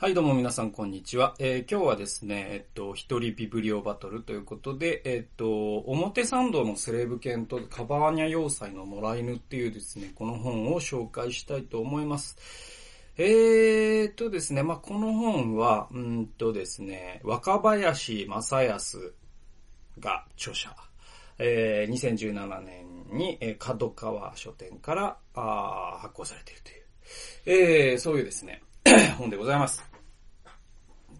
はい、どうも皆さん、こんにちは。えー今日はですね、えっと、一人ビブリオバトルということで、えっと、表参道のセレブ犬とカバーニャ要塞の野良犬っていうですね、この本を紹介したいと思います。えーっとですね、まあ、この本は、うんとですね、若林正康が著者。えー2017年に、えー角川書店からあ発行されているという、えーそういうですね、本でございます。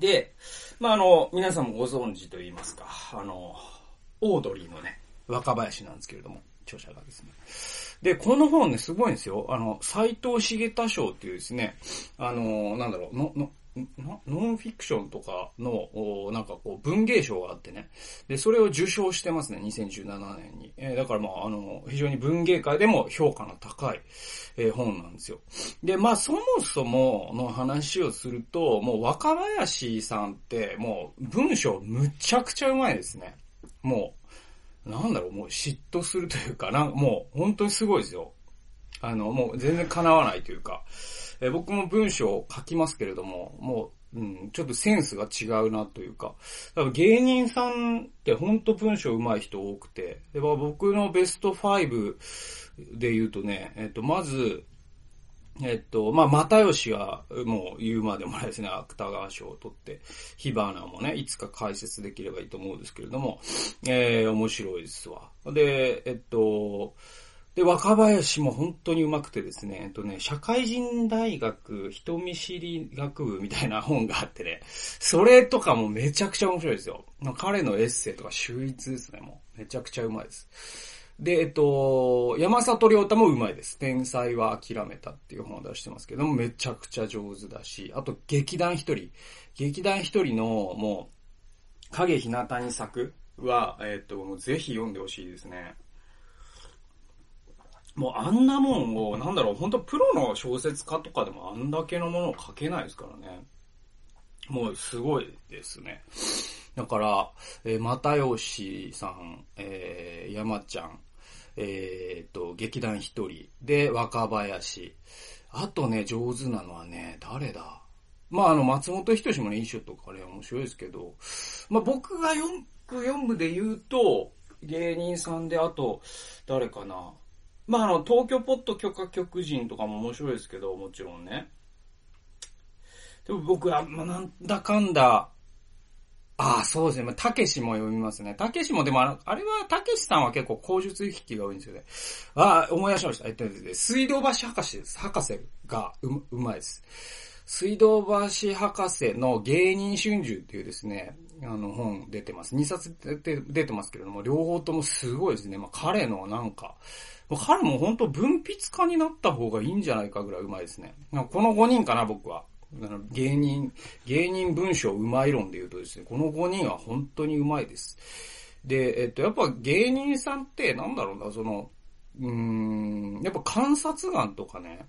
で、まあ、あの、皆さんもご存知と言いますか、あの、オードリーのね、若林なんですけれども、著者がですね。で、この本ね、すごいんですよ。あの、斎藤茂太賞っていうですね、あの、なんだろう、の、の、ノンフィクションとかの、なんかこう、文芸賞があってね。で、それを受賞してますね、2017年に。えーだからまあ、あの、非常に文芸界でも評価の高い、えー本なんですよ。で、まあ、そもそもの話をすると、もう若林さんって、もう文章むちゃくちゃうまいですね。もう、なんだろう、もう嫉妬するというか、なんもう本当にすごいですよ。あの、もう全然叶わないというか、えー僕も文章を書きますけれども、もう、うん、ちょっとセンスが違うなというか、多分芸人さんって本当文章上手い人多くて、で僕のベスト5で言うとね、えっと、まず、えっと、まあ、又吉は、もう言うまでもないですね、芥川賞を取って、火花もね、いつか解説できればいいと思うんですけれども、えー、面白いですわ。で、えっと、で、若林も本当に上手くてですね、えっとね、社会人大学人見知り学部みたいな本があってね、それとかもめちゃくちゃ面白いですよ。彼のエッセイとか秀逸ですね、もう。めちゃくちゃ上手いです。で、えっと、山里亮太も上手いです。天才は諦めたっていう本を出してますけども、めちゃくちゃ上手だし、あと劇団一人。劇団一人の、もう、影日向に咲くは、えっと、もうぜひ読んでほしいですね。もうあんなもんを、なんだろう、本当プロの小説家とかでもあんだけのものを書けないですからね。もうすごいですね。だから、えー、又吉さん、えー、山ちゃん、えー、と、劇団一人で若林。あとね、上手なのはね、誰だ？まあ、あの、松本人志もね、衣装とかね、面白いですけど、まあ、僕がよく読むで言うと、芸人さんで、あと、誰かな？まあ、あの、東京ポット許可局人とかも面白いですけど、もちろんね。でも僕は、まあ、なんだかんだ、ああ、そうですね。まあ、たけしも読みますね。たけしも、でもあ、あれは、たけしさんは結構口述筆記が多いんですよね。ああ、思い出しました。えっと、水道橋博士です。博士がう、うまいです。水道橋博士の芸人春秋っていうですね、あの本出てます。2冊出て出てますけれども、両方ともすごいですね。まあ、彼のなんか、彼も本当文筆家になった方がいいんじゃないかぐらいうまいですね。この5人かな、僕は。芸人、芸人文章うまい論で言うとですね、この5人は本当にうまいです。で、えっと、やっぱ芸人さんって、なんだろうな、その、うーん、やっぱ観察眼とかね、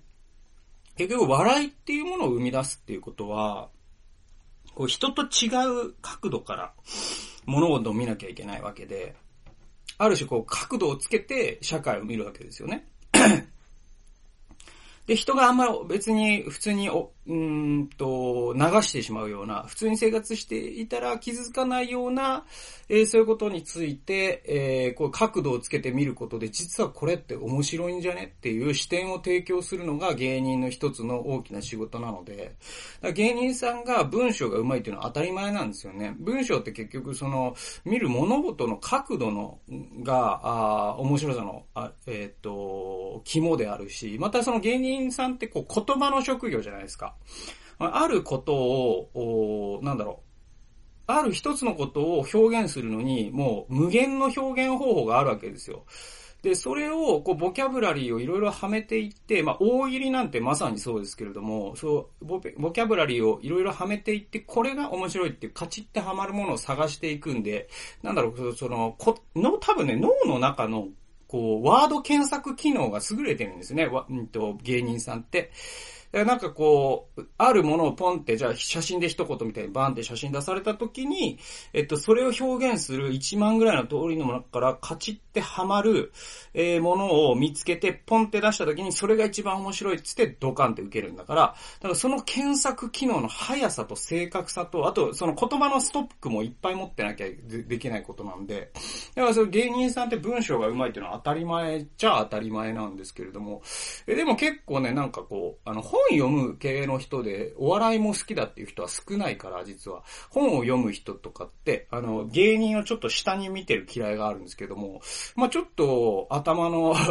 結局笑いっていうものを生み出すっていうことは、こう人と違う角度から物事を見なきゃいけないわけで、ある種こう角度をつけて社会を見るわけですよね。で、人があんまり別に普通にお、うんと、流してしまうような、普通に生活していたら気づかないような、えーそういうことについて、えーこう角度をつけて見ることで、実はこれって面白いんじゃねっていう視点を提供するのが芸人の一つの大きな仕事なので、だから芸人さんが文章が上手いっていうのは当たり前なんですよね。文章って結局その、見る物事の角度の、が、あ面白さの、あえっ、と、肝であるし、またその芸人さんってこう言葉の職業じゃないですか。あることを、なんだろう。ある一つのことを表現するのに、もう無限の表現方法があるわけですよ。で、それを、こう、ボキャブラリーをいろいろはめていって、まあ、大喜利なんてまさにそうですけれども、そう、ボキャブラリーをいろいろはめていって、これが面白いっていカチッてはまるものを探していくんで、なんだろう、その、この、多分ね、脳の中の、こう、ワード検索機能が優れてるんですね、わうんと、芸人さんって。なんかこう、あるものをポンって、じゃあ写真で一言みたいにバーンって写真出された時に、えっと、それを表現する1万ぐらいの通りのものからカチってはまる、え、ものを見つけて、ポンって出した時に、それが一番面白いっつってドカンって受けるんだから、だからその検索機能の速さと正確さと、あとその言葉のストックもいっぱい持ってなきゃできないことなんで、だからその芸人さんって文章が上手いっていうのは当たり前っちゃ当たり前なんですけれども、えでも結構ね、なんかこう、あの本読む系の人で、お笑いも好きだっていう人は少ないから、実は。本を読む人とかって、あの、芸人をちょっと下に見てる嫌いがあるんですけども、まあちょっと頭の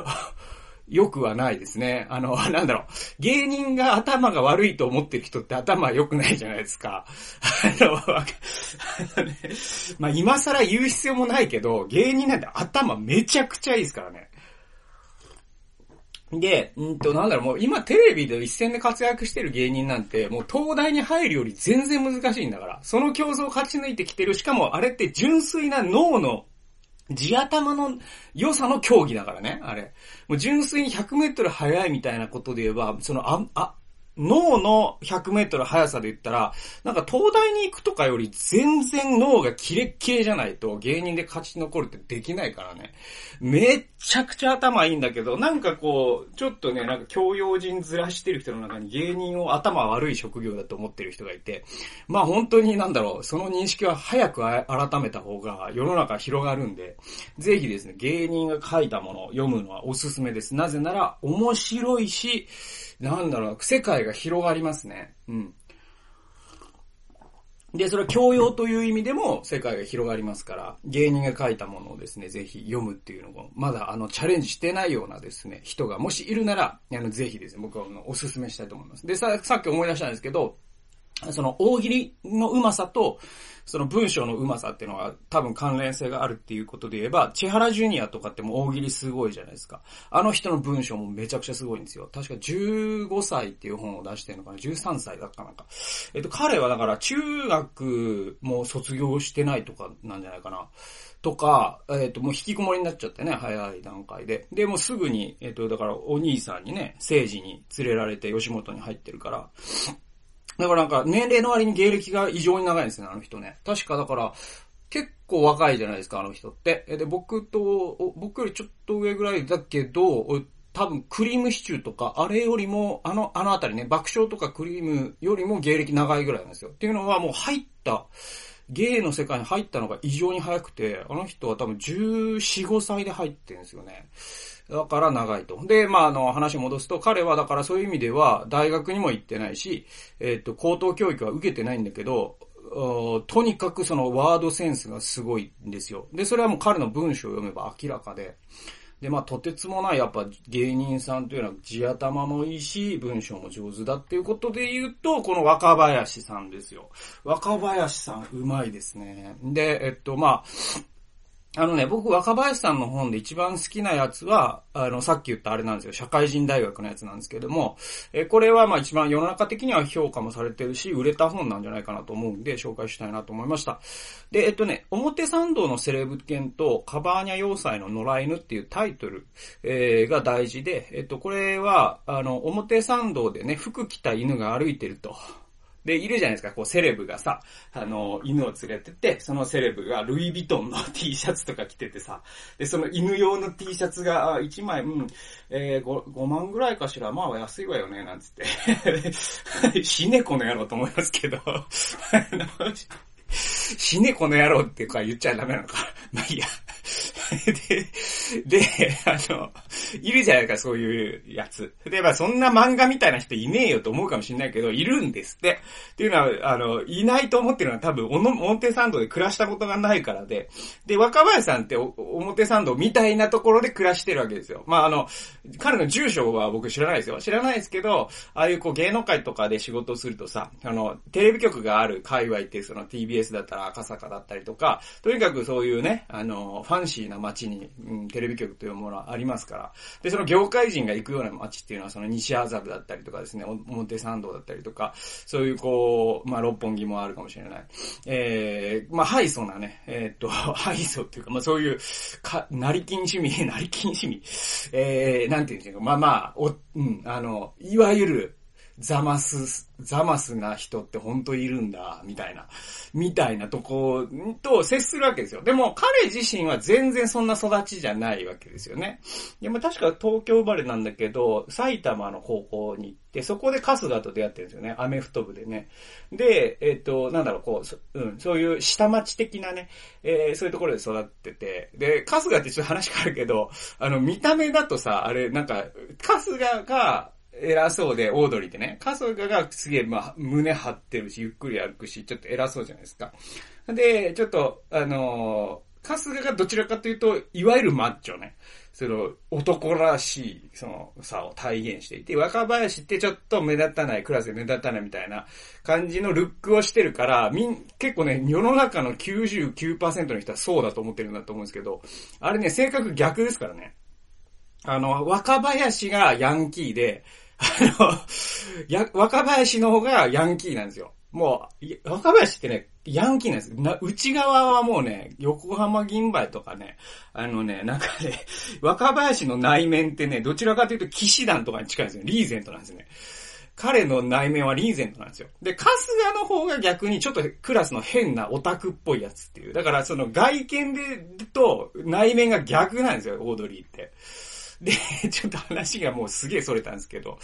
良くはないですね。あの、なんだろう。芸人が頭が悪いと思ってる人って頭良くないじゃないですか。あの、あ のね、まあ、今更言う必要もないけど、芸人なんて頭めちゃくちゃいいですからね。で、うんと、なんだろう、もう今テレビで一戦で活躍してる芸人なんて、もう東大に入るより全然難しいんだから。その競争を勝ち抜いてきてる。しかもあれって純粋な脳の地頭の良さの競技だからね、あれ。もう純粋に100メートル速いみたいなことで言えば、その、あ、あ、脳の100メートル速さで言ったら、なんか東大に行くとかより全然脳がキレッキレじゃないと芸人で勝ち残るってできないからね。めっちゃくちゃ頭いいんだけど、なんかこう、ちょっとね、なんか教養人ずらしてる人の中に芸人を頭悪い職業だと思ってる人がいて、まあ本当になんだろう、その認識は早く改めた方が世の中広がるんで、ぜひですね、芸人が書いたものを読むのはおすすめです。なぜなら面白いし、なんだろう、世界が広がりますね。うん。で、それは教養という意味でも世界が広がりますから、芸人が書いたものをですね、ぜひ読むっていうのも、まだあの、チャレンジしてないようなですね、人がもしいるなら、あの、ぜひですね、僕はあのおすすめしたいと思います。で、さ、さっき思い出したんですけど、その大喜利のうまさと、その文章のうまさっていうのは多分関連性があるっていうことで言えば、千原ジュニアとかっても大喜利すごいじゃないですか。あの人の文章もめちゃくちゃすごいんですよ。確か15歳っていう本を出してるのかな ?13 歳だったかなんか。えっと、彼はだから中学も卒業してないとかなんじゃないかな。とか、えっ、ー、と、もう引きこもりになっちゃってね、早い段階で。で、もうすぐに、えっ、ー、と、だからお兄さんにね、政治に連れられて吉本に入ってるから、だからなんか、年齢の割に芸歴が異常に長いんですね、あの人ね。確かだから、結構若いじゃないですか、あの人って。で、僕と、僕よりちょっと上ぐらいだけど、多分クリームシチューとか、あれよりも、あの、あのあたりね、爆笑とかクリームよりも芸歴長いぐらいなんですよ。っていうのはもう入った、芸の世界に入ったのが異常に早くて、あの人は多分14、5歳で入ってるんですよね。だから長いと。で、まあ、あの、話戻すと、彼はだからそういう意味では、大学にも行ってないし、えっ、と、高等教育は受けてないんだけど、とにかくそのワードセンスがすごいんですよ。で、それはもう彼の文章を読めば明らかで。で、まあ、とてつもないやっぱ芸人さんというのは地頭もいいし、文章も上手だっていうことで言うと、この若林さんですよ。若林さん、うまいですね。で、えっと、まあ、あのね、僕、若林さんの本で一番好きなやつは、あの、さっき言ったあれなんですよ。社会人大学のやつなんですけども、えこれはまあ一番世の中的には評価もされてるし、売れた本なんじゃないかなと思うんで、紹介したいなと思いました。で、えっとね、表参道のセレブ犬とカバーニャ要塞の野良犬っていうタイトル、えー、が大事で、えっと、これは、あの、表参道でね、服着た犬が歩いてると。で、いるじゃないですか、こう、セレブがさ、あの、犬を連れてて、そのセレブがルイ・ヴィトンの T シャツとか着ててさ、で、その犬用の T シャツが、1枚、うん、えー、5, 5万ぐらいかしら、まあ安いわよね、なんつって。死ねこの野郎と思いますけど、死ねこの野郎ってか言っちゃダメなのか。まあいいや。で、で、あの、いるじゃないか、そういうやつ。で、まあそんな漫画みたいな人いねえよと思うかもしれないけど、いるんですって。っていうのは、あの、いないと思ってるのは多分、おの表参道で暮らしたことがないからで。で、若林さんって表参道みたいなところで暮らしてるわけですよ。まああの、彼の住所は僕知らないですよ。知らないですけど、ああいうこう芸能界とかで仕事するとさ、あの、テレビ局がある界隈ってその TBS だったら赤坂だったりとか、とにかくそういうね、あの、ファンシーな街に、うん、テレビ局というものはありますから。で、その業界人が行くような街っていうのは、その西麻布だったりとかですね、表参道だったりとか、そういうこう、まあ、六本木もあるかもしれない。えー、まあ、ハイソなね、えー、っと、ハイソっていうか、まあ、そういう、か、成金趣味、成金趣味、えー、なんていうんですか、まあまあ、お、うん、あの、いわゆる、ザマス、ザマスな人って本当いるんだ、みたいな、みたいなとこと接するわけですよ。でも彼自身は全然そんな育ちじゃないわけですよね。でも確か東京生まれなんだけど、埼玉の高校に行って、そこで春日と出会ってるんですよね。アメフト部でね。で、えっ、ー、と、なんだろう、こう、うん、そういう下町的なね、えー、そういうところで育ってて、で、春日ってちょっと話変わるけど、あの、見た目だとさ、あれ、なんか、春日が、偉そうで、オードリーってね、春日がすげえ、まあ、胸張ってるし、ゆっくり歩くし、ちょっと偉そうじゃないですか。で、ちょっと、あのー、春日がどちらかというと、いわゆるマッチョね。その、男らしい、その、差を体現していて、若林ってちょっと目立たない、クラスで目立たないみたいな感じのルックをしてるから、みん、結構ね、世の中の99%の人はそうだと思ってるんだと思うんですけど、あれね、性格逆ですからね。あの、若林がヤンキーで、あの、や、若林の方がヤンキーなんですよ。もう、若林ってね、ヤンキーなんです。な、内側はもうね、横浜銀杯とかね、あのね、なんかね、若林の内面ってね、どちらかというと騎士団とかに近いんですよ。リーゼントなんですね。彼の内面はリーゼントなんですよ。で、春日の方が逆にちょっとクラスの変なオタクっぽいやつっていう。だからその外見でと内面が逆なんですよ、オードリーって。で、ちょっと話がもうすげえ逸れたんですけど。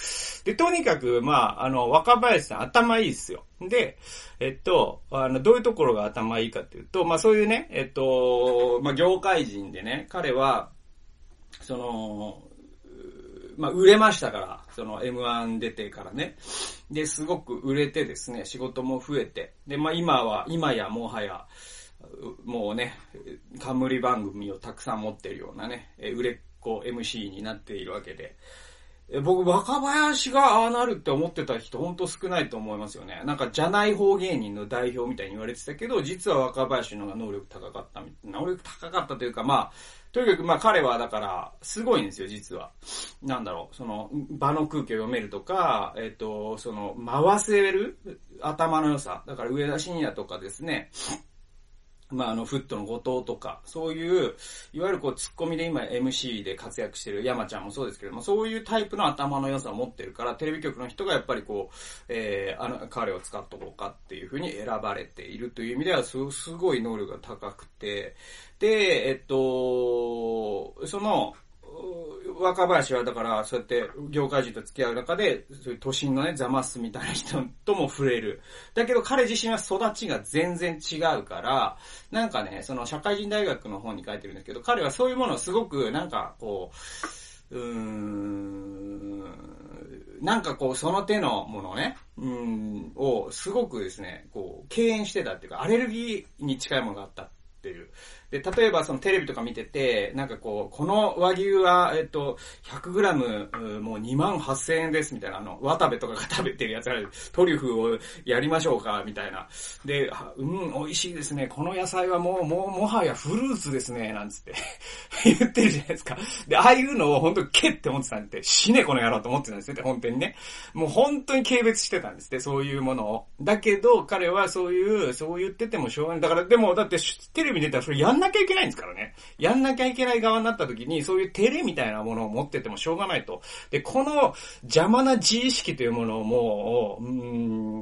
で、とにかく、まあ、あの、若林さん頭いいっすよ。で、えっと、あの、どういうところが頭いいかっていうと、まあそういうね、えっと、まあ業界人でね、彼は、その、まあ売れましたから、その M1 出てからね。で、すごく売れてですね、仕事も増えて。で、まあ今は、今やもはや、もうね、冠番組をたくさん持ってるようなね、売れっこう MC になっているわけで。僕、若林がああなるって思ってた人ほんと少ないと思いますよね。なんか、じゃない方芸人の代表みたいに言われてたけど、実は若林の方が能力高かった能力高かったというか、まあ、とにかくまあ彼はだから、すごいんですよ、実は。なんだろう、その、場の空気を読めるとか、えっ、と、その、回せる頭の良さ。だから上田晋也とかですね、まあ、あの、フットの後藤とか、そういう、いわゆるこう、ツッコミで今 MC で活躍してる山ちゃんもそうですけれども、そういうタイプの頭の良さを持ってるから、テレビ局の人がやっぱりこう、えー、あの、彼を使っとこうかっていうふうに選ばれているという意味では、す、すごい能力が高くて、で、えっと、その、若林はだから、そうやって業界人と付き合う中で、そういう都心のね、ザマスみたいな人とも触れる。だけど彼自身は育ちが全然違うから、なんかね、その社会人大学の本に書いてるんですけど、彼はそういうものをすごく、なんかこう、うーん、なんかこう、その手のものね、うん、をすごくですね、こう、敬遠してたっていうか、アレルギーに近いものがあったっていう。で、例えばそのテレビとか見てて、なんかこう、この和牛は、えっと、100g もう2万8000円ですみたいな、あの、渡部とかが食べてるやつがトリュフをやりましょうかみたいな。で、うん、美味しいですね。この野菜はもう、もう、もはやフルーツですね。なんつって 言ってるじゃないですか。で、ああいうのを本当にけって思ってたんで、死ねこの野郎と思ってたんですよ。本当にね。もう本当に軽蔑してたんですって、そういうものを。だけど、彼はそういう、そう言っててもしょうがない。だから、でも、だって、テレビ出たらそれやんんなきゃいけないんですからね。やんなきゃいけない側になった時に、そういう照れみたいなものを持っててもしょうがないと。で、この邪魔な自意識というものをもう、う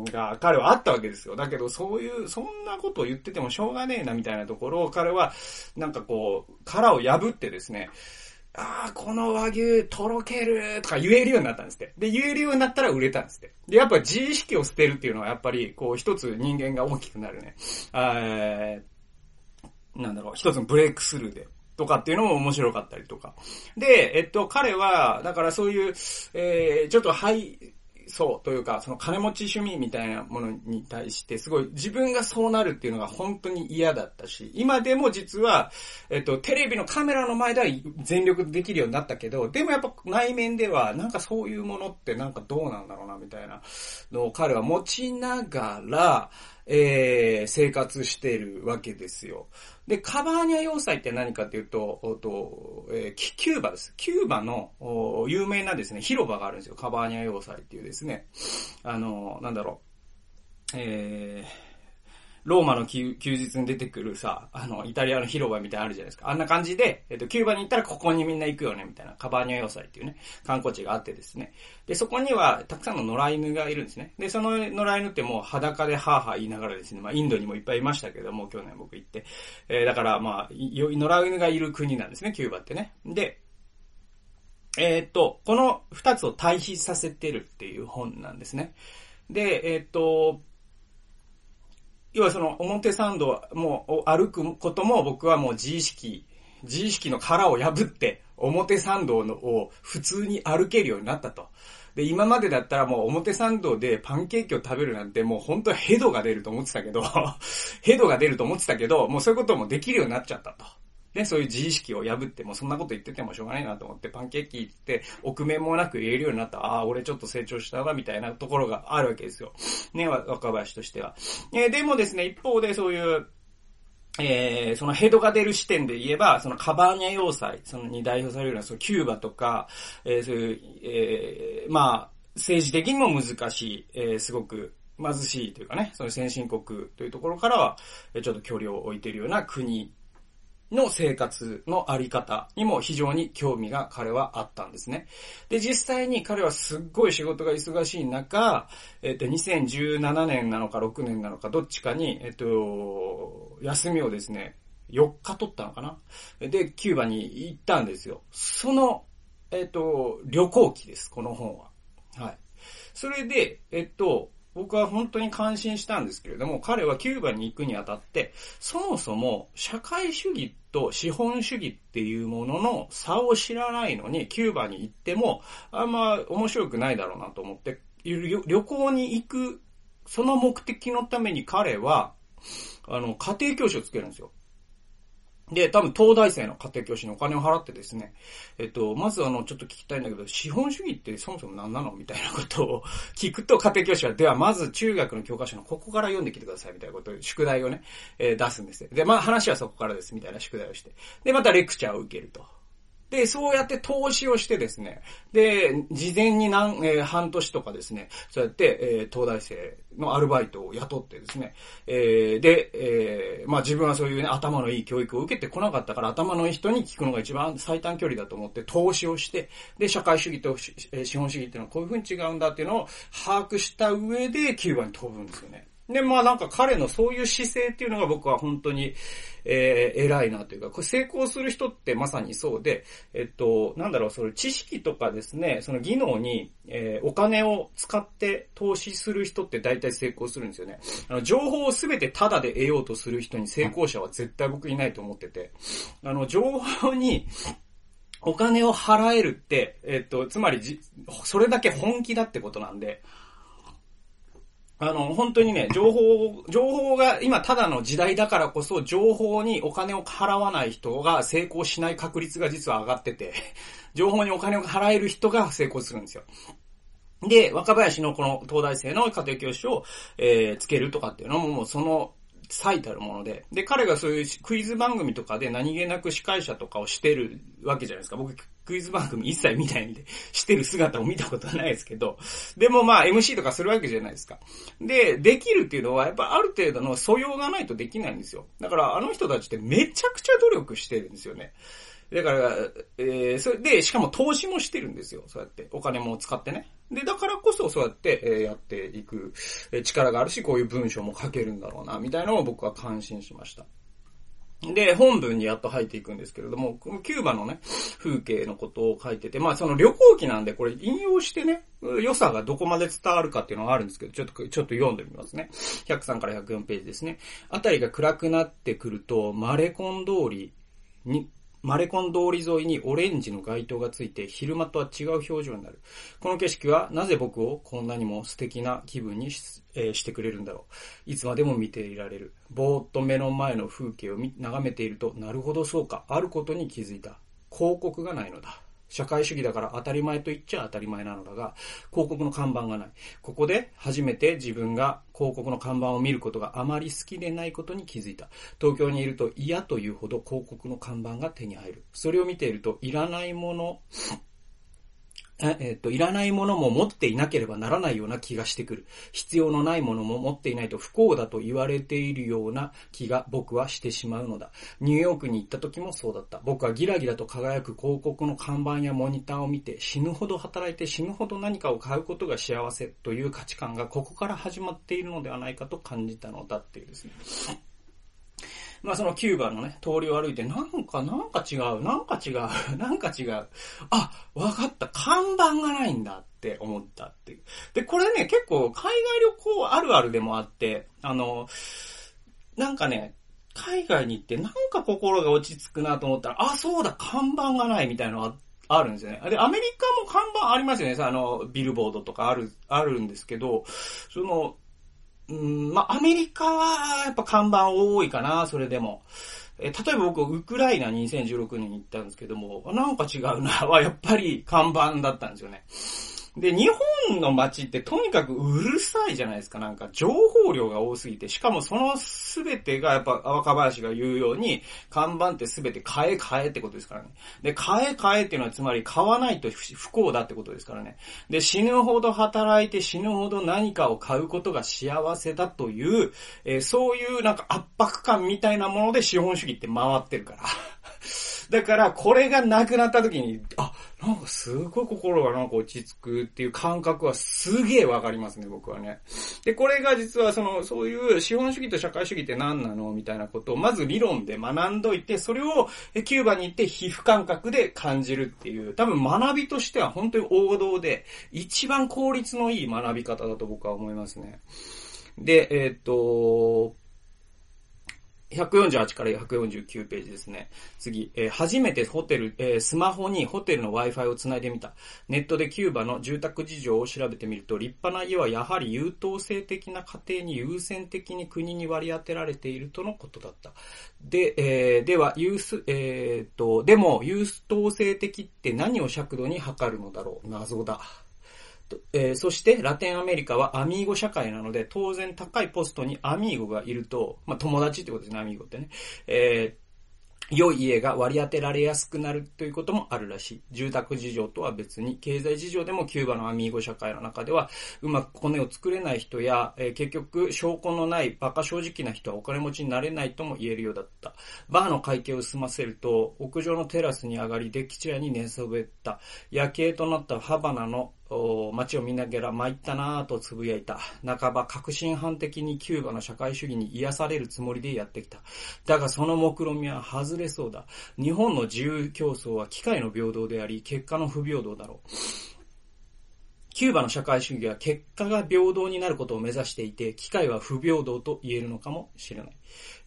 ん、が彼はあったわけですよ。だけど、そういう、そんなことを言っててもしょうがねえなみたいなところを彼は、なんかこう、殻を破ってですね、ああ、この和牛、とろけるとか言えるようになったんですって。で、言えるようになったら売れたんですって。で、やっぱ自意識を捨てるっていうのはやっぱり、こう、一つ人間が大きくなるね。えーなんだろう、一つのブレイクスルーで、とかっていうのも面白かったりとか。で、えっと、彼は、だからそういう、えー、ちょっとハイ、そうというか、その金持ち趣味みたいなものに対して、すごい自分がそうなるっていうのが本当に嫌だったし、今でも実は、えっと、テレビのカメラの前では全力でできるようになったけど、でもやっぱ内面では、なんかそういうものってなんかどうなんだろうな、みたいなのを彼は持ちながら、えー、生活しているわけですよ。で、カバーニャ要塞って何かっていうと、おとえー、キューバです。キューバの有名なですね、広場があるんですよ。カバーニャ要塞っていうですね。あの、なんだろう。えー、ローマの休日に出てくるさ、あの、イタリアの広場みたいなのあるじゃないですか。あんな感じで、えっと、キューバに行ったらここにみんな行くよね、みたいな、カバーニャ要塞っていうね、観光地があってですね。で、そこにはたくさんの野良犬がいるんですね。で、その野良犬ってもう裸でハーハー言いながらですね、まあ、インドにもいっぱいいましたけども、去年僕行って。えー、だからまあ、野良犬がいる国なんですね、キューバってね。で、えー、っと、この二つを対比させてるっていう本なんですね。で、えー、っと、要はその表参道もう歩くことも僕はもう自意識、自意識の殻を破って表参道のを普通に歩けるようになったと。で、今までだったらもう表参道でパンケーキを食べるなんてもう本当ヘドが出ると思ってたけど ヘドが出ると思ってたけど、もうそういうこともできるようになっちゃったと。ね、そういう自意識を破って、もそんなこと言っててもしょうがないなと思って、パンケーキって、臆面もなく言えるようになった。ああ、俺ちょっと成長したわ、みたいなところがあるわけですよ。ね、若林としては。えー、でもですね、一方でそういう、えー、そのヘドが出る視点で言えば、そのカバーニャ要塞、そのに代表されるような、そのキューバとか、えー、そういう、えー、まあ、政治的にも難しい、えー、すごく貧しいというかね、その先進国というところからは、ちょっと距離を置いているような国の生活のあり方にも非常に興味が彼はあったんですね。で、実際に彼はすっごい仕事が忙しい中、えっと、2017年なのか6年なのかどっちかに、えっと、休みをですね、4日取ったのかな？で、キューバに行ったんですよ。その、えっと、旅行記です、この本は。はい。それで、えっと、僕は本当に感心したんですけれども、彼はキューバに行くにあたって、そもそも社会主義と資本主義っていうものの差を知らないのに、キューバに行っても、あんま面白くないだろうなと思って、旅行に行く、その目的のために彼は、あの、家庭教師をつけるんですよ。で、多分東大生の家庭教師にお金を払ってですね、えっと、まずあの、ちょっと聞きたいんだけど、資本主義ってそもそも何なのみたいなことを聞くと家庭教師は、ではまず中学の教科書のここから読んできてくださいみたいなことを、宿題をね、えー、出すんですよ。で、まあ話はそこからですみたいな宿題をして。で、またレクチャーを受けると。で、そうやって投資をしてですね、で、事前に何、えー、半年とかですね、そうやって、えー、東大生のアルバイトを雇ってですね、えー、で、えー、まあ自分はそういうね、頭のいい教育を受けてこなかったから、頭のいい人に聞くのが一番最短距離だと思って投資をして、で、社会主義と資本主義っていうのはこういう風に違うんだっていうのを把握した上でキューバに飛ぶんですよね。で、まあなんか彼のそういう姿勢っていうのが僕は本当に、えー、偉いなというか、これ成功する人ってまさにそうで、えっと、なんだろう、その知識とかですね、その技能に、えー、お金を使って投資する人って大体成功するんですよね。あの、情報をすべてタダで得ようとする人に成功者は絶対僕いないと思ってて、あの、情報に、お金を払えるって、えっと、つまりじ、それだけ本気だってことなんで、あの、本当にね、情報、情報が今ただの時代だからこそ、情報にお金を払わない人が成功しない確率が実は上がってて、情報にお金を払える人が成功するんですよ。で、若林のこの東大生の家庭教師を、えー、つけるとかっていうのも、もうその最たるもので、で、彼がそういうクイズ番組とかで何気なく司会者とかをしてるわけじゃないですか。僕、クイズ番組一切見たいんで、してる姿を見たことはないですけど、でもまあ MC とかするわけじゃないですか。で、できるっていうのは、やっぱある程度の素養がないとできないんですよ。だからあの人たちってめちゃくちゃ努力してるんですよね。だから、えー、それで、しかも投資もしてるんですよ。そうやって。お金も使ってね。で、だからこそそうやって、えー、やっていく力があるし、こういう文章も書けるんだろうな、みたいなのを僕は感心しました。で、本文にやっと入っていくんですけれども、このキューバのね、風景のことを書いてて、まあその旅行記なんでこれ引用してね、良さがどこまで伝わるかっていうのがあるんですけど、ちょっと、ちょっと読んでみますね。103から104ページですね。あたりが暗くなってくると、マレコン通りに、マレコン通り沿いにオレンジの街灯がついて昼間とは違う表情になる。この景色はなぜ僕をこんなにも素敵な気分にし,、えー、してくれるんだろう。いつまでも見ていられる。ぼーっと目の前の風景を眺めていると、なるほどそうか、あることに気づいた。広告がないのだ。社会主義だから当たり前と言っちゃ当たり前なのだが、広告の看板がない。ここで初めて自分が広告の看板を見ることがあまり好きでないことに気づいた。東京にいると嫌というほど広告の看板が手に入る。それを見ているといらないもの、えっ、と、いらないものも持っていなければならないような気がしてくる。必要のないものも持っていないと不幸だと言われているような気が僕はしてしまうのだ。ニューヨークに行った時もそうだった。僕はギラギラと輝く広告の看板やモニターを見て死ぬほど働いて死ぬほど何かを買うことが幸せという価値観がここから始まっているのではないかと感じたのだっていうですね。まあそのキューバのね、通りを歩いて、なんか、なんか違う、なんか違う、なんか違う。あ、わかった、看板がないんだって思ったっていう。で、これね、結構海外旅行あるあるでもあって、あの、なんかね、海外に行ってなんか心が落ち着くなと思ったら、あ、そうだ、看板がないみたいなのがあるんですよね。で、アメリカも看板ありますよね。さあの、ビルボードとかある、あるんですけど、その、うん、まあ、アメリカはやっぱ看板多いかな、それでも。え例えば僕、ウクライナ2016年に行ったんですけども、なんか違うな、はやっぱり看板だったんですよね。で、日本の街ってとにかくうるさいじゃないですか。なんか情報量が多すぎて。しかもそのすべてがやっぱ若林が言うように、看板ってすべて買え買えってことですからね。で、買え買えっていうのはつまり買わないと不幸だってことですからね。で、死ぬほど働いて死ぬほど何かを買うことが幸せだという、えー、そういうなんか圧迫感みたいなもので資本主義って回ってるから。だから、これがなくなった時に、あ、なんかすごい心がなんか落ち着くっていう感覚はすげえわかりますね、僕はね。で、これが実はその、そういう資本主義と社会主義って何なのみたいなことを、まず理論で学んどいて、それをキューバに行って皮膚感覚で感じるっていう、多分学びとしては本当に王道で、一番効率のいい学び方だと僕は思いますね。で、えー、っと、148から149ページですね。次、えー、初めてホテル、えー、スマホにホテルの Wi-Fi をつないでみた。ネットでキューバの住宅事情を調べてみると、立派な家はやはり優等生的な家庭に優先的に国に割り当てられているとのことだった。で、えー、では、ユース、えー、と、でも、優等生的って何を尺度に測るのだろう？謎だ。えー、そしてラテンアメリカはアミーゴ社会なので、当然高いポストにアミーゴがいると、まあ、友達ってことですね、アミーゴってね。えー良い家が割り当てられやすくなるということもあるらしい。住宅事情とは別に、経済事情でもキューバのアミーゴ社会の中では、うまく骨を作れない人や、えー、結局、証拠のない馬鹿正直な人はお金持ちになれないとも言えるようだった。バーの会計を済ませると、屋上のテラスに上がり、デッキチェアに寝そべった。夜景となったハバナの街を見ながら参ったなぁと呟いた。半ば革新犯的にキューバの社会主義に癒されるつもりでやってきた。だがその目論みは外れそうだ。日本の自由競争は機械の平等であり、結果の不平等だろう。キューバの社会主義は結果が平等になることを目指していて、機械は不平等と言えるのかもしれない。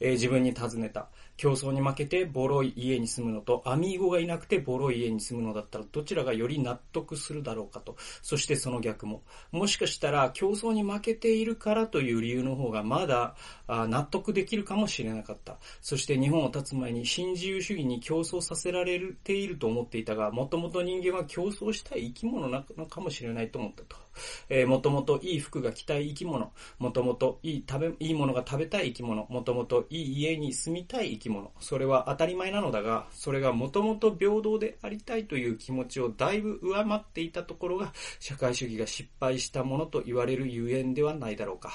えー、自分に尋ねた。競争に負けてボロい家に住むのと、アミーゴがいなくてボロい家に住むのだったら、どちらがより納得するだろうかと。そしてその逆も。もしかしたら、競争に負けているからという理由の方がまだ納得できるかもしれなかった。そして日本を立つ前に新自由主義に競争させられていると思っていたが、もともと人間は競争したい生き物なのかもしれないと思ったと。えー、もともといい服が着たい生き物、もともといい食べ、いいものが食べたい生き物、もともといい家に住みたい生き物。それは当たり前なのだが、それがもともと平等でありたいという気持ちをだいぶ上回っていたところが、社会主義が失敗したものと言われるゆえんではないだろうか。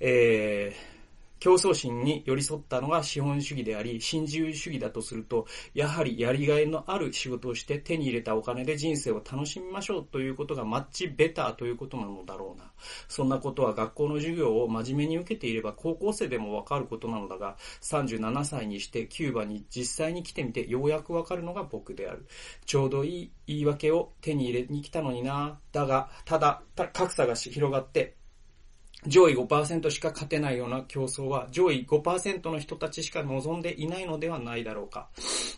えー競争心に寄り添ったのが資本主義であり、新自由主義だとすると、やはりやりがいのある仕事をして手に入れたお金で人生を楽しみましょうということがマッチベターということなのだろうな。そんなことは学校の授業を真面目に受けていれば高校生でもわかることなのだが、37歳にしてキューバに実際に来てみてようやくわかるのが僕である。ちょうどいい言い訳を手に入れに来たのにな。だが、ただ、格差が広がって、上位5%しか勝てないような競争は上位5%の人たちしか望んでいないのではないだろうか。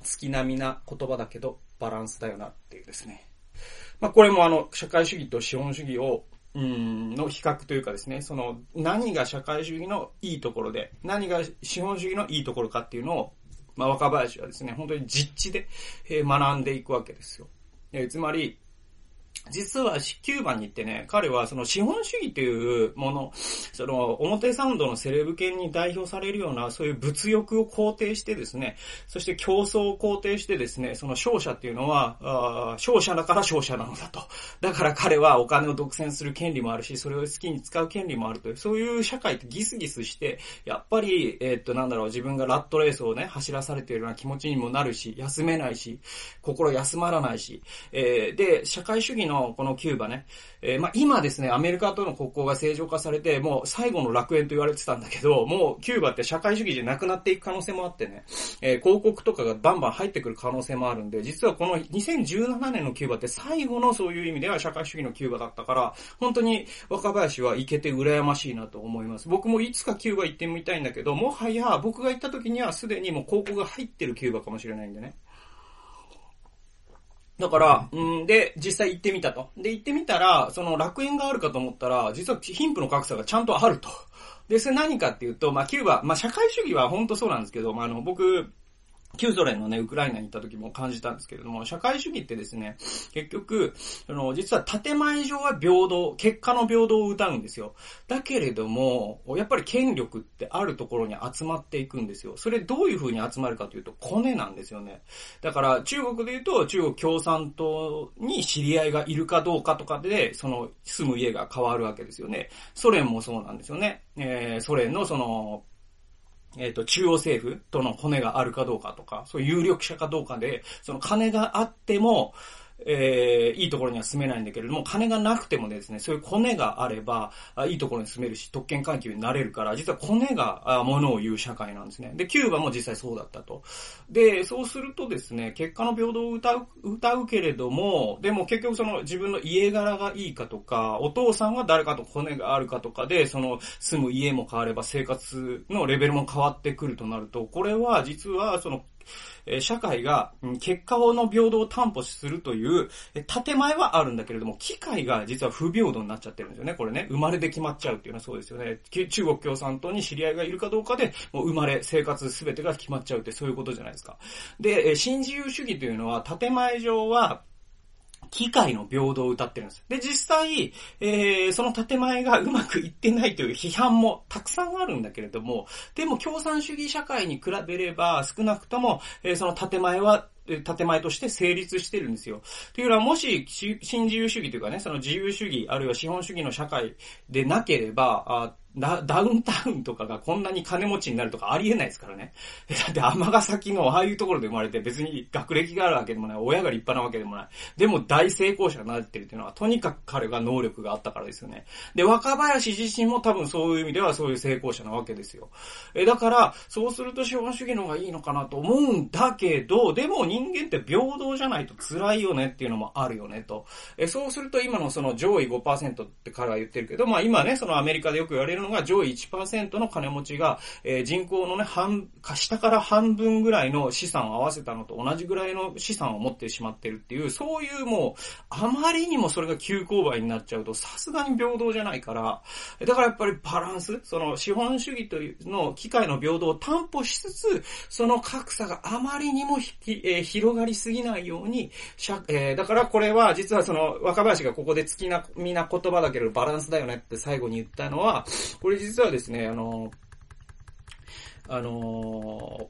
月並みな言葉だけどバランスだよなっていうですね。まあこれもあの社会主義と資本主義をうんの比較というかですね、その何が社会主義のいいところで、何が資本主義のいいところかっていうのを、まあ若林はですね、本当に実地で学んでいくわけですよ。えつまり、実はキューバに行ってね、彼はその資本主義というもの、その、表参道のセレブ犬に代表されるような、そういう物欲を肯定してですね、そして競争を肯定してですね、その勝者っていうのは、あ勝者だから勝者なのだと。だから彼はお金を独占する権利もあるし、それを好きに使う権利もあるという、そういう社会ってギスギスして、やっぱり、えー、っと、なんだろう、自分がラットレースをね、走らされているような気持ちにもなるし、休めないし、心休まらないし、えー、で、社会主義のこのキューバね、えー、まあ、今ですね、アメリカとの国交が正常化されて、もう最後の楽園と言われてたんだけど、もうキューバって社会主義じゃなくなっていく可能性もあってね、えー、広告とかがバンバン入ってくる可能性もあるんで、実はこの2017年のキューバって最後のそういう意味では社会主義のキューバだったから、本当に若林は行けて羨ましいなと思います。僕もいつかキューバ行ってみたいんだけど、もはや僕が行った時にはすでにもう広告が入ってるキューバかもしれないんでね。だから、うんで、実際行ってみたと。で、行ってみたら、その楽園があるかと思ったら、実は貧富の格差がちゃんとあると。で、それ何かっていうと、まあ、キューバ、まあ、社会主義は本当そうなんですけど、まあ、あの、僕、旧ソ連のね、ウクライナに行った時も感じたんですけれども、社会主義ってですね、結局、あの、実は建前上は平等、結果の平等を歌うんですよ。だけれども、やっぱり権力ってあるところに集まっていくんですよ。それどういう風に集まるかというと、コネなんですよね。だから中国で言うと、中国共産党に知り合いがいるかどうかとかで、その住む家が変わるわけですよね。ソ連もそうなんですよね。えー、ソ連のその、えっ、ー、と、中央政府との骨があるかどうかとか、そういう有力者かどうかで、その金があっても、えー、いいところには住めないんだけれども、金がなくてもですね、そういうコネがあれば、あいいところに住めるし、特権階級になれるから、実はコネがものを言う社会なんですね。で、キューバも実際そうだったと。で、そうするとですね、結果の平等を歌う、歌うけれども、でも結局その自分の家柄がいいかとか、お父さんは誰かとコネがあるかとかで、その住む家も変われば生活のレベルも変わってくるとなると、これは実はそのえ社会が、結果の平等を担保するという、え建前はあるんだけれども、機会が実は不平等になっちゃってるんですよね。これね、生まれで決まっちゃうっていうのはそうですよね。中国共産党に知り合いがいるかどうかで、もう生まれ、生活すべてが決まっちゃうってそういうことじゃないですか。で、新自由主義というのは、建前上は、機械の平等を歌ってるんです。で、実際、えー、その建前がうまくいってないという批判もたくさんあるんだけれども、でも共産主義社会に比べれば少なくとも、えー、その建前は建前として成立してるんですよ。というのは、もし、新自由主義というかね、その自由主義、あるいは資本主義の社会でなければ、ダダウンタウンとかがこんなに金持ちになるとかありえないですからね。だって尼崎のああいうところで生まれて別に学歴があるわけでもない、親が立派なわけでもない。でも大成功者になってるっていうのは、とにかく彼が能力があったからですよね。で、若林自身も多分そういう意味ではそういう成功者なわけですよ。え、だから、そうすると資本主義の方がいいのかなと思うんだけど、でも人間って平等じゃないと辛いよねっていうのもあるよねと。え、そうすると今のその上位5%って彼は言ってるけど、まあ今ね、そのアメリカでよく言われるのが上位1%の金持ちが、えー、人口のね、半、下から半分ぐらいの資産を合わせたのと同じぐらいの資産を持ってしまってるっていう、そういうもう、あまりにもそれが急勾配になっちゃうと、さすがに平等じゃないから、だからやっぱりバランス、その資本主義というの機械の平等を担保しつつ、その格差があまりにもひ、えー、広がりすぎないように、えー、だからこれは実はその若林がここで月な、みな言葉だけどバランスだよねって最後に言ったのは、これ実はですね、あの、あの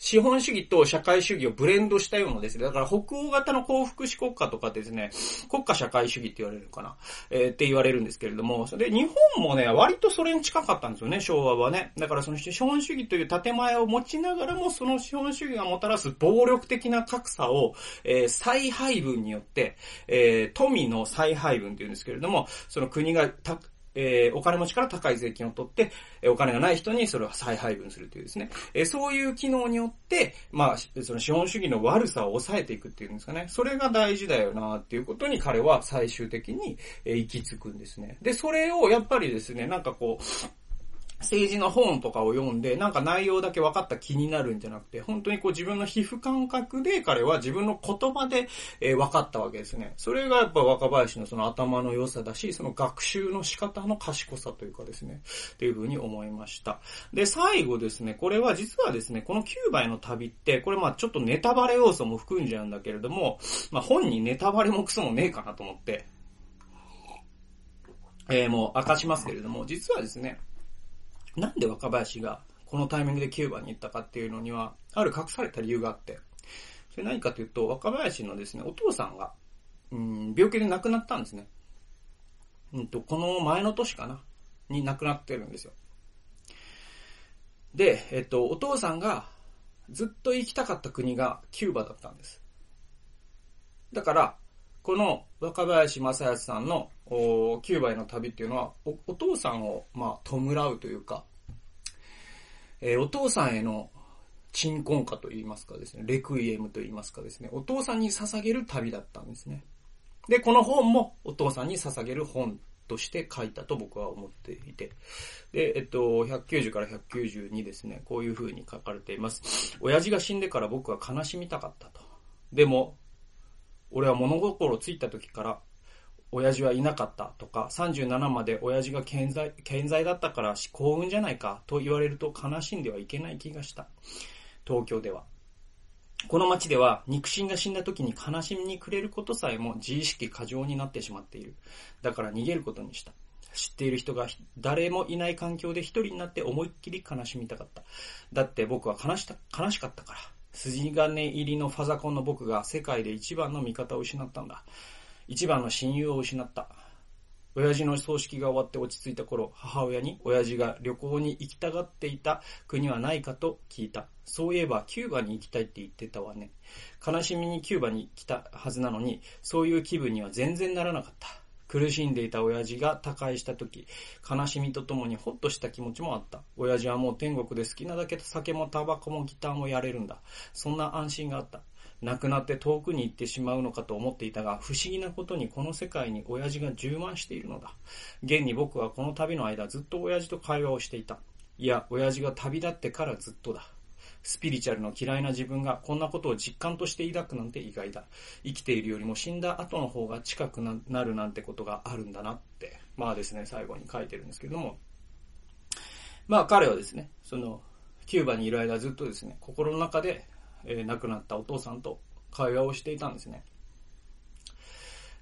資本主義と社会主義をブレンドしたようなですね、だから北欧型の幸福主国家とかですね、国家社会主義って言われるかな、えー、って言われるんですけれども、で日本もね、割とそれに近かったんですよね、昭和はね。だからその資本主義という建前を持ちながらも、その資本主義がもたらす暴力的な格差を、えー、再配分によって、えー、富の再配分って言うんですけれども、その国がた、えー、お金持ちから高い税金を取って、えお金がない人にそれを再配分するというですね、え、そういう機能によって、まあ、その資本主義の悪さを抑えていくっていうんですかね、それが大事だよなっていうことに彼は最終的に、え行き着くんですね。で、それをやっぱりですね、なんかこう、政治の本とかを読んで、なんか内容だけ分かった気になるんじゃなくて、本当にこう自分の皮膚感覚で彼は自分の言葉で、えー、分かったわけですね。それがやっぱ若林のその頭の良さだし、その学習の仕方の賢さというかですね、っていうふうに思いました。で、最後ですね、これは実はですね、この9倍の旅って、これまあちょっとネタバレ要素も含んじゃうんだけれども、まあ本にネタバレもクソもねえかなと思って、えー、もう明かしますけれども、実はですね、なんで若林がこのタイミングでキューバに行ったかっていうのには、ある隠された理由があって、それ何かというと、若林のですね、お父さんが、うん、病気で亡くなったんですね。うんと、この前の年かなに亡くなってるんですよ。で、えっと、お父さんがずっと行きたかった国がキューバだったんです。だから、この若林正康さんのキューバへの旅っていうのはお、お父さんを、まあ、弔うというか、えー、お父さんへの鎮魂歌と言いますかですね、レクイエムと言いますかですね、お父さんに捧げる旅だったんですね。で、この本もお父さんに捧げる本として書いたと僕は思っていて。で、えっと、190から192ですね、こういう風に書かれています。親父が死んでから僕は悲しみたかったと。でも、俺は物心ついた時から、親父はいなかったとか、37まで親父が健在、健在だったから幸運じゃないかと言われると悲しんではいけない気がした。東京では。この街では肉親が死んだ時に悲しみに暮れることさえも自意識過剰になってしまっている。だから逃げることにした。知っている人が誰もいない環境で一人になって思いっきり悲しみたかった。だって僕は悲した、悲しかったから。筋金入りのファザコンの僕が世界で一番の味方を失ったんだ。一番の親友を失った。親父の葬式が終わって落ち着いた頃、母親に親父が旅行に行きたがっていた国はないかと聞いた。そういえばキューバに行きたいって言ってたわね。悲しみにキューバに来たはずなのに、そういう気分には全然ならなかった。苦しんでいた親父が他界した時、悲しみとともにホッとした気持ちもあった。親父はもう天国で好きなだけ酒もタバコもギターもやれるんだ。そんな安心があった。亡くなって遠くに行ってしまうのかと思っていたが、不思議なことにこの世界に親父が充満しているのだ。現に僕はこの旅の間ずっと親父と会話をしていた。いや、親父が旅立ってからずっとだ。スピリチュアルの嫌いな自分がこんなことを実感として抱くなんて意外だ。生きているよりも死んだ後の方が近くなるなんてことがあるんだなって、まあですね、最後に書いてるんですけども。まあ彼はですね、その、キューバにいる間ずっとですね、心の中でえー、亡くなったお父さんと会話をしていたんですね。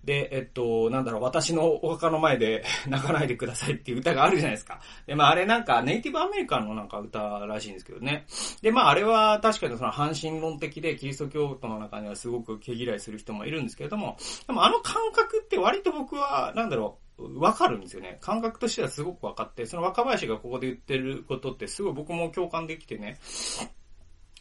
で、えっと、なんだろう、私のお墓の前で 泣かないでくださいっていう歌があるじゃないですか。で、まああれなんかネイティブアメリカンのなんか歌らしいんですけどね。で、まああれは確かにその半神論的でキリスト教徒の中にはすごく毛嫌いする人もいるんですけれども、でもあの感覚って割と僕は、なんだろう、わかるんですよね。感覚としてはすごくわかって、その若林がここで言ってることってすごい僕も共感できてね。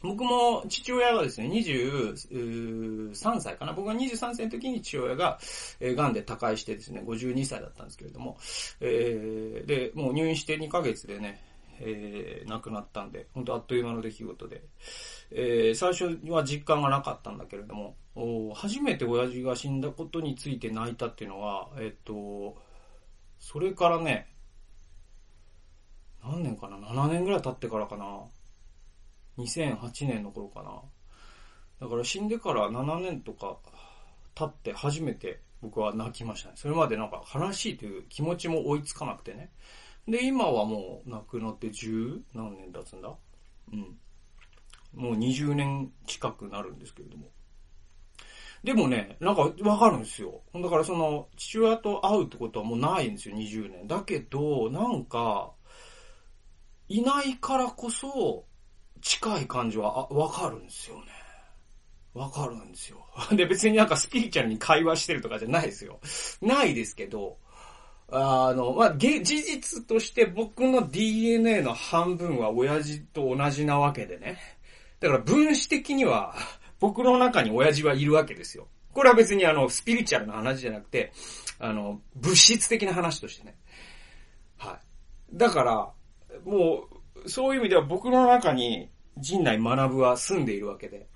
僕も父親がですね、23歳かな。僕が23歳の時に父親が、えー、癌で他界してですね、52歳だったんですけれども、えー、で、もう入院して2ヶ月でね、えー、亡くなったんで、本当あっという間の出来事で、えー、最初は実感がなかったんだけれども、初めて親父が死んだことについて泣いたっていうのは、えっ、と、それからね、何年かな ?7 年ぐらい経ってからかな。2008年の頃かな。だから死んでから7年とか経って初めて僕は泣きましたね。それまでなんか悲しいという気持ちも追いつかなくてね。で、今はもう亡くなって10何年経つんだうん。もう20年近くなるんですけれども。でもね、なんかわかるんですよ。だからその、父親と会うってことはもうないんですよ、20年。だけど、なんか、いないからこそ、近い感じは、あ、わかるんですよね。わかるんですよ。で、別になんかスピリチュアルに会話してるとかじゃないですよ。ないですけど、あの、まあ、事実として僕の DNA の半分は親父と同じなわけでね。だから分子的には 僕の中に親父はいるわけですよ。これは別にあの、スピリチュアルな話じゃなくて、あの、物質的な話としてね。はい。だから、もう、そういう意味では僕の中に陣内学は住んでいるわけで。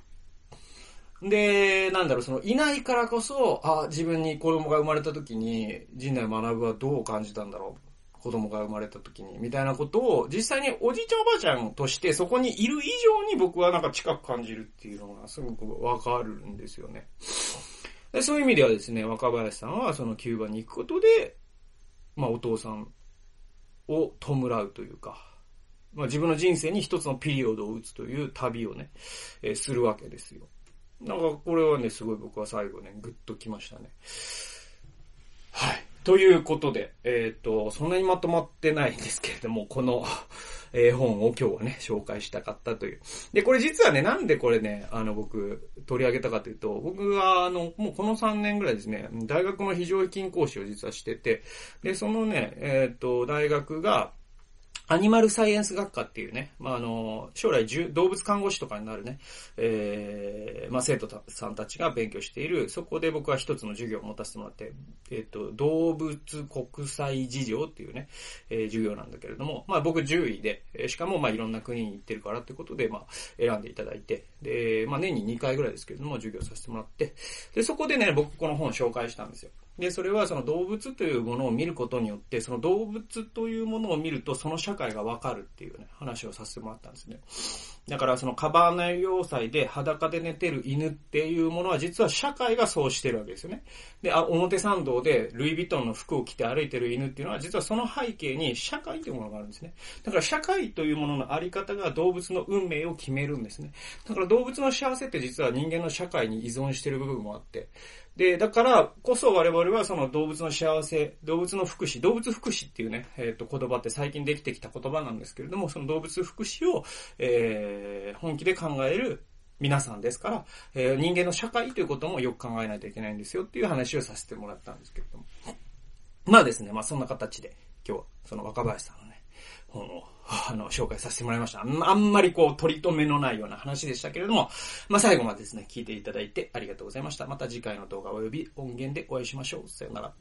で、なんだろう、その、いないからこそ、あ、自分に子供が生まれた時に、陣内学はどう感じたんだろう。子供が生まれた時に、みたいなことを、実際におじいちゃんおばあちゃんとしてそこにいる以上に僕はなんか近く感じるっていうのがすごくわかるんですよね。でそういう意味ではですね、若林さんはそのキューバに行くことで、まあお父さんを弔うというか、まあ、自分の人生に一つのピリオドを打つという旅をね、えー、するわけですよ。なんかこれはね、すごい僕は最後ね、ぐっときましたね。はい。ということで、えっ、ー、と、そんなにまとまってないんですけれども、この え、本を今日はね、紹介したかったという。で、これ実はね、なんでこれね、あの、僕、取り上げたかというと、僕は、あの、もうこの3年ぐらいですね、大学の非常勤講師を実はしてて、で、そのね、えっ、ー、と、大学が、アニマルサイエンス学科っていうね、まあ、あの、将来動物看護師とかになるね、えー、まあ、生徒さんたちが勉強している、そこで僕は一つの授業を持たせてもらって、えっ、ー、と、動物国際事情っていうね、えー、授業なんだけれども、まあ、僕10位で、しかもまあ、いろんな国に行ってるからってことで、まあ、選んでいただいて、で、まあ、年に2回ぐらいですけれども、授業させてもらって、で、そこでね、僕この本を紹介したんですよ。で、それはその動物というものを見ることによって、その動物というものを見ると、その社会がわかるっていうね、話をさせてもらったんですね。だからそのカバーナ要塞で裸で寝てる犬っていうものは実は社会がそうしてるわけですよね。で、あ表参道でルイ・ヴィトンの服を着て歩いてる犬っていうのは実はその背景に社会というものがあるんですね。だから社会というもののあり方が動物の運命を決めるんですね。だから動物の幸せって実は人間の社会に依存してる部分もあって、で、だからこそ我々はその動物の幸せ、動物の福祉、動物福祉っていうね、えっ、ー、と言葉って最近できてきた言葉なんですけれども、その動物福祉を、えー、本気で考える皆さんですから、えー、人間の社会ということもよく考えないといけないんですよっていう話をさせてもらったんですけれども。まあですね、まあそんな形で今日はその若林さん、本を、あの、紹介させてもらいました。あんまりこう、取り留めのないような話でしたけれども、まあ、最後までですね、聞いていただいてありがとうございました。また次回の動画及び音源でお会いしましょう。さよなら。